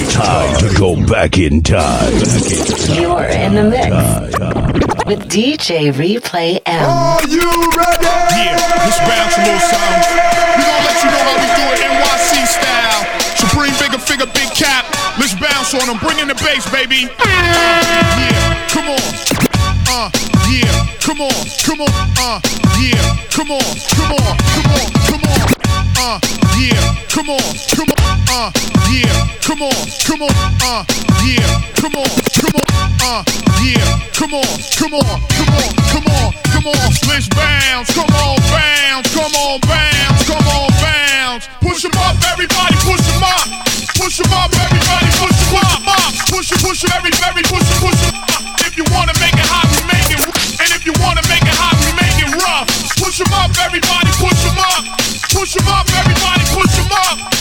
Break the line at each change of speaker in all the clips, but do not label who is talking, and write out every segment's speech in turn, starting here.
It's time to go back in time.
You're in the mix with DJ Replay M.
Are you ready?
Yeah, let's bounce a little something. We gonna let you know how we do it NYC style. Supreme bigger figure, big cap. Let's bounce on them. Bring in the bass, baby. Uh, yeah, come on. Uh, yeah, come on, come on. Uh, yeah, come on, come on, come on, come on. Uh, yeah, come on, come on. Uh, yeah, come on, come on. Uh, yeah, come on, come on. Uh, yeah, come on, come on, come on, come on, come on. Let's bounce, come on, bounce, come on, bounce, come on, bounce. Push 'em up, everybody, push 'em up. Push 'em up, everybody, push 'em up. Push 'em, push 'em, every, every, push 'em, push 'em up. If you wanna make it hot, we make it. And if you wanna make it hot, we make it rough. Push 'em up, everybody, push 'em up. Push 'em up, everybody, push 'em up.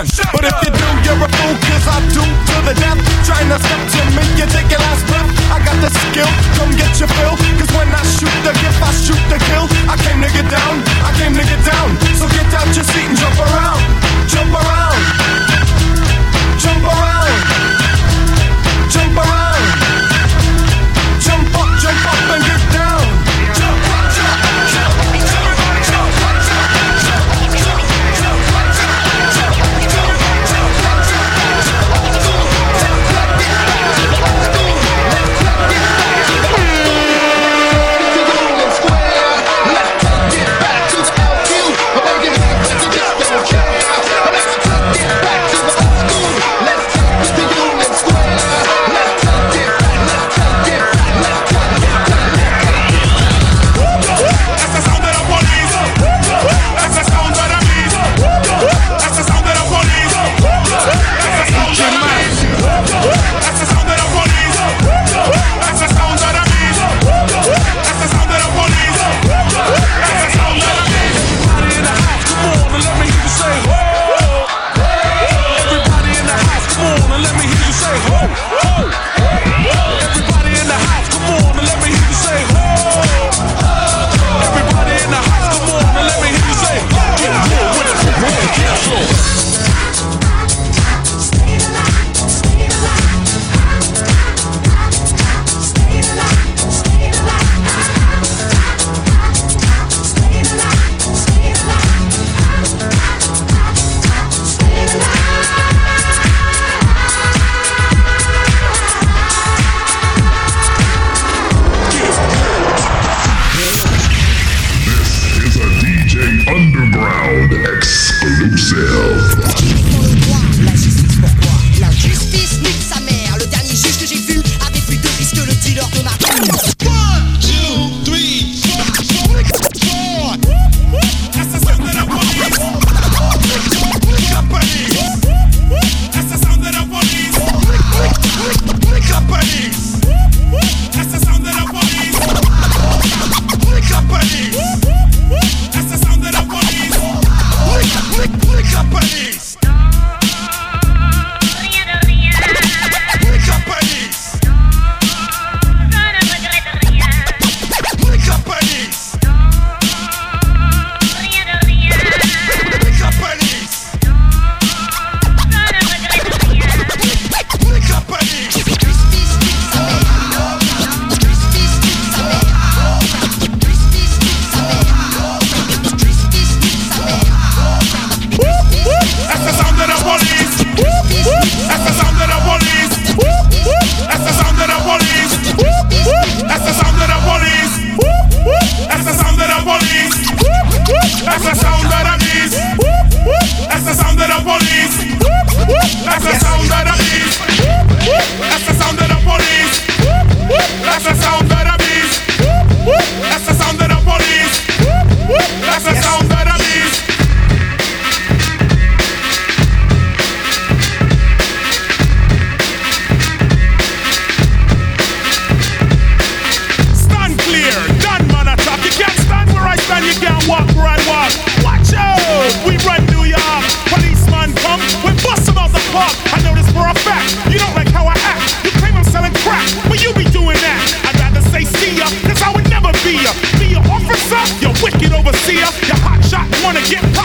But if you
see ya. Your hot shot wanna get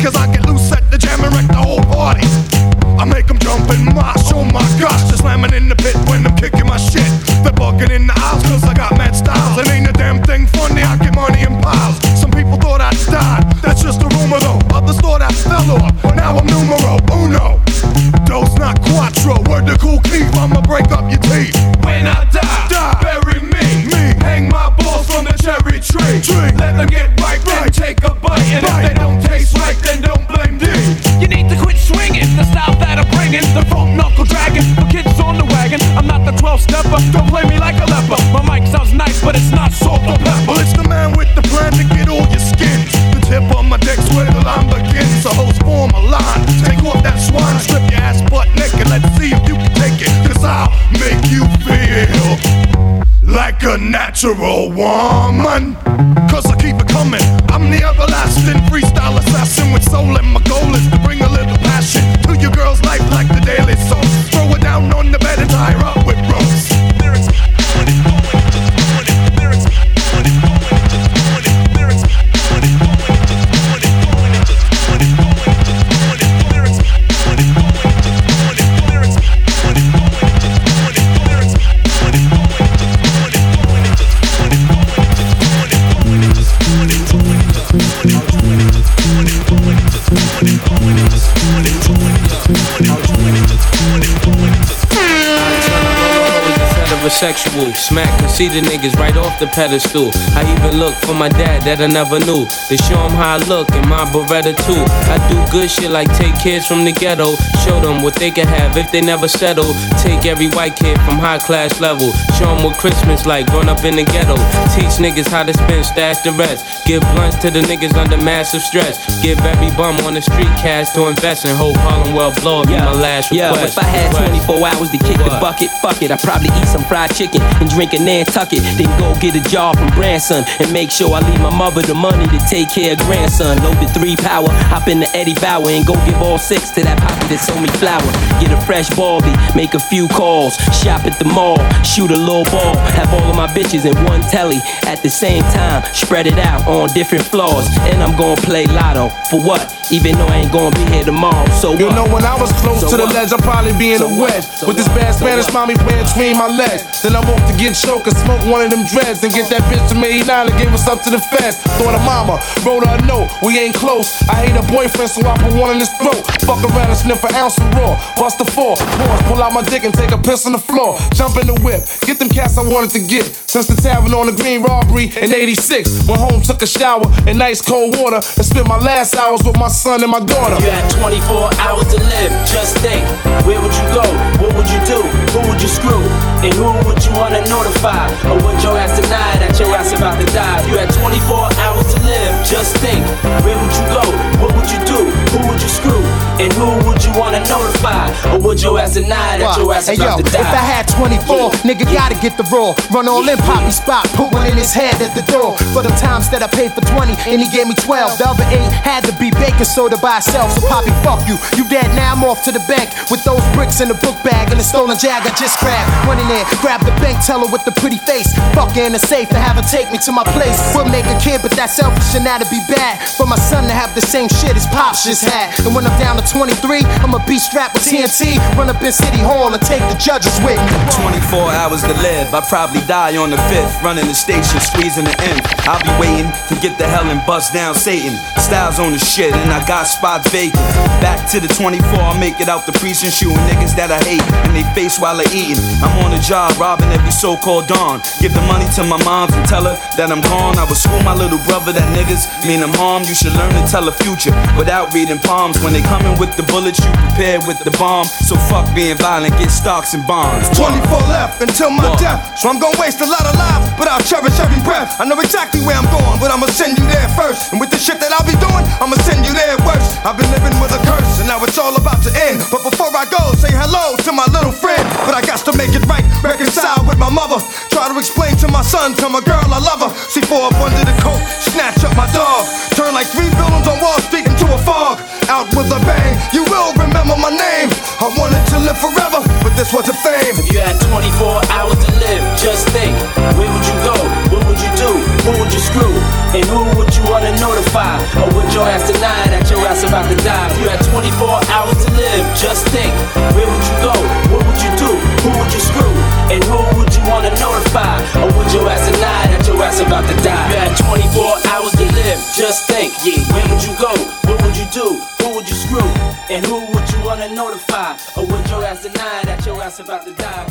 cause I soul in my
sexual. Smack could see the
niggas right off the pedestal. I even look for my dad that I never knew. To show him how I look in my Beretta too. I do good shit like take kids from the ghetto. Show them what they can have if they never settle. Take every white kid from high class level. Show them what Christmas like growing up in the ghetto. Teach niggas how to spend, stash the rest. Give blunts to the niggas under massive stress. Give every bum on the street cash to invest in. Hope Harlem World blow up. Yeah. My last request.
Yeah, if I had
Request.
24 hours to kick the bucket, fuck it. I'd probably eat some fried chicken and drink a Nantucket. Then go get a job from Branson and make sure I leave my mother the money to take care of grandson. Load the three power, hop in the Eddie Bauer and go give all six to that poppy that sold me flour. Get a fresh Baldy, make a few calls, shop at the mall, shoot a little ball, have all of my bitches in one telly at the same time, spread it out on different floors. And I'm gonna play lotto for what? Even though I ain't gonna be here tomorrow. So
You
what?
know, when I was close
So
to the
what?
ledge, I'd probably be in
So
the wedge.
So
With this bad
So
Spanish
what?
mommy playing between my legs. Then I'm off to get choked and smoke one of them dreads and get that bitch to me 89 and give us up to the feds. Thought of mama, wrote her a note, we ain't close. I hate her boyfriend, so I put one in his throat. Fuck around and sniff an ounce of raw. Bust the four, pause, pull out my dick and take a piss on the floor. Jump in the whip, get them cats I wanted to get. Since the tavern on the green robbery in 86. Went home, took a shower in nice cold water, and spent my last hours with my son and my daughter.
You had 24 hours to live, just think. Where would you go? What would you do? Who would you screw? And who would you wanna notify? Or would your ass deny that your ass about to die? You had 24 hours to live, just think. Where would you go? What would you do? Who would you screw? And who would you wanna notify? Or would your ass deny that your ass
Hey
about
yo,
to die?
if I had 24, nigga gotta get the raw. Run all in, poppy spot, put one in his head at the door. For the times that I paid for 20 and he gave me 12. The other eight had to be baking soda by itself. So poppy, fuck you. You dead now, I'm off to the bank with those bricks in the book bag and the stolen jag I just grabbed. Went in there, grabbed the bank teller with the pretty face. Fuck her in the safe and have her take me to my place. We'll make a kid, but that's selfish and that'd be bad. For my son to have the same shit his pops just had. And when I'm down to 23, I'ma be strapped with TNT. Run up in City Hall and take the judges with me.
24 hours to live. I probably die on the fifth. Running the station, squeezing the end. I'll be waiting to get the hell and bust down Satan. Styles on the shit, and I got spots vacant. Back to the 24, I make it out the precinct, shooting niggas that I hate and they face while they're eating. I'm on the job, robbing every so called dawn. Give the money to my moms and tell her that I'm gone. I would school my little brother that niggas mean I'm harmed. You should learn to tell the future without reading palms. When they coming with the bullets, you prepare with the bomb. So fuck being violent, get stocks and bonds.
24 left until my death. So I'm gonna waste a lot of lives, but I'll cherish every breath. I know exactly where I'm going, but I'ma send you there first. And with the shit that I'll be doing, I'ma send you there worse. I've been living with a curse, and now it's all about to end. But before I go, say hello to my little friend. But I got to make it right, reconcile with my mother. Try to explain to my son, tell my girl I love her. See four up under the coat, snatch up my dog. Turn like three buildings on Wall Street into a fog. Out with a bang, you will remember my name. I wanted to live forever, but this wasn't fame.
If you had 24 hours to live, just think. Where would you go? And who would you wanna notify? Or would your ass deny that your ass about to die? If you had 24 hours to live, just think. Where would you go? What would you do? Who would you screw? And who would you wanna notify? Or would your ass deny that your ass about to die? You had 24 hours to live, just think. Yeah, where would you go? What would you do? Who would you screw? And who would you wanna notify? Or would your ass deny that your ass about to die?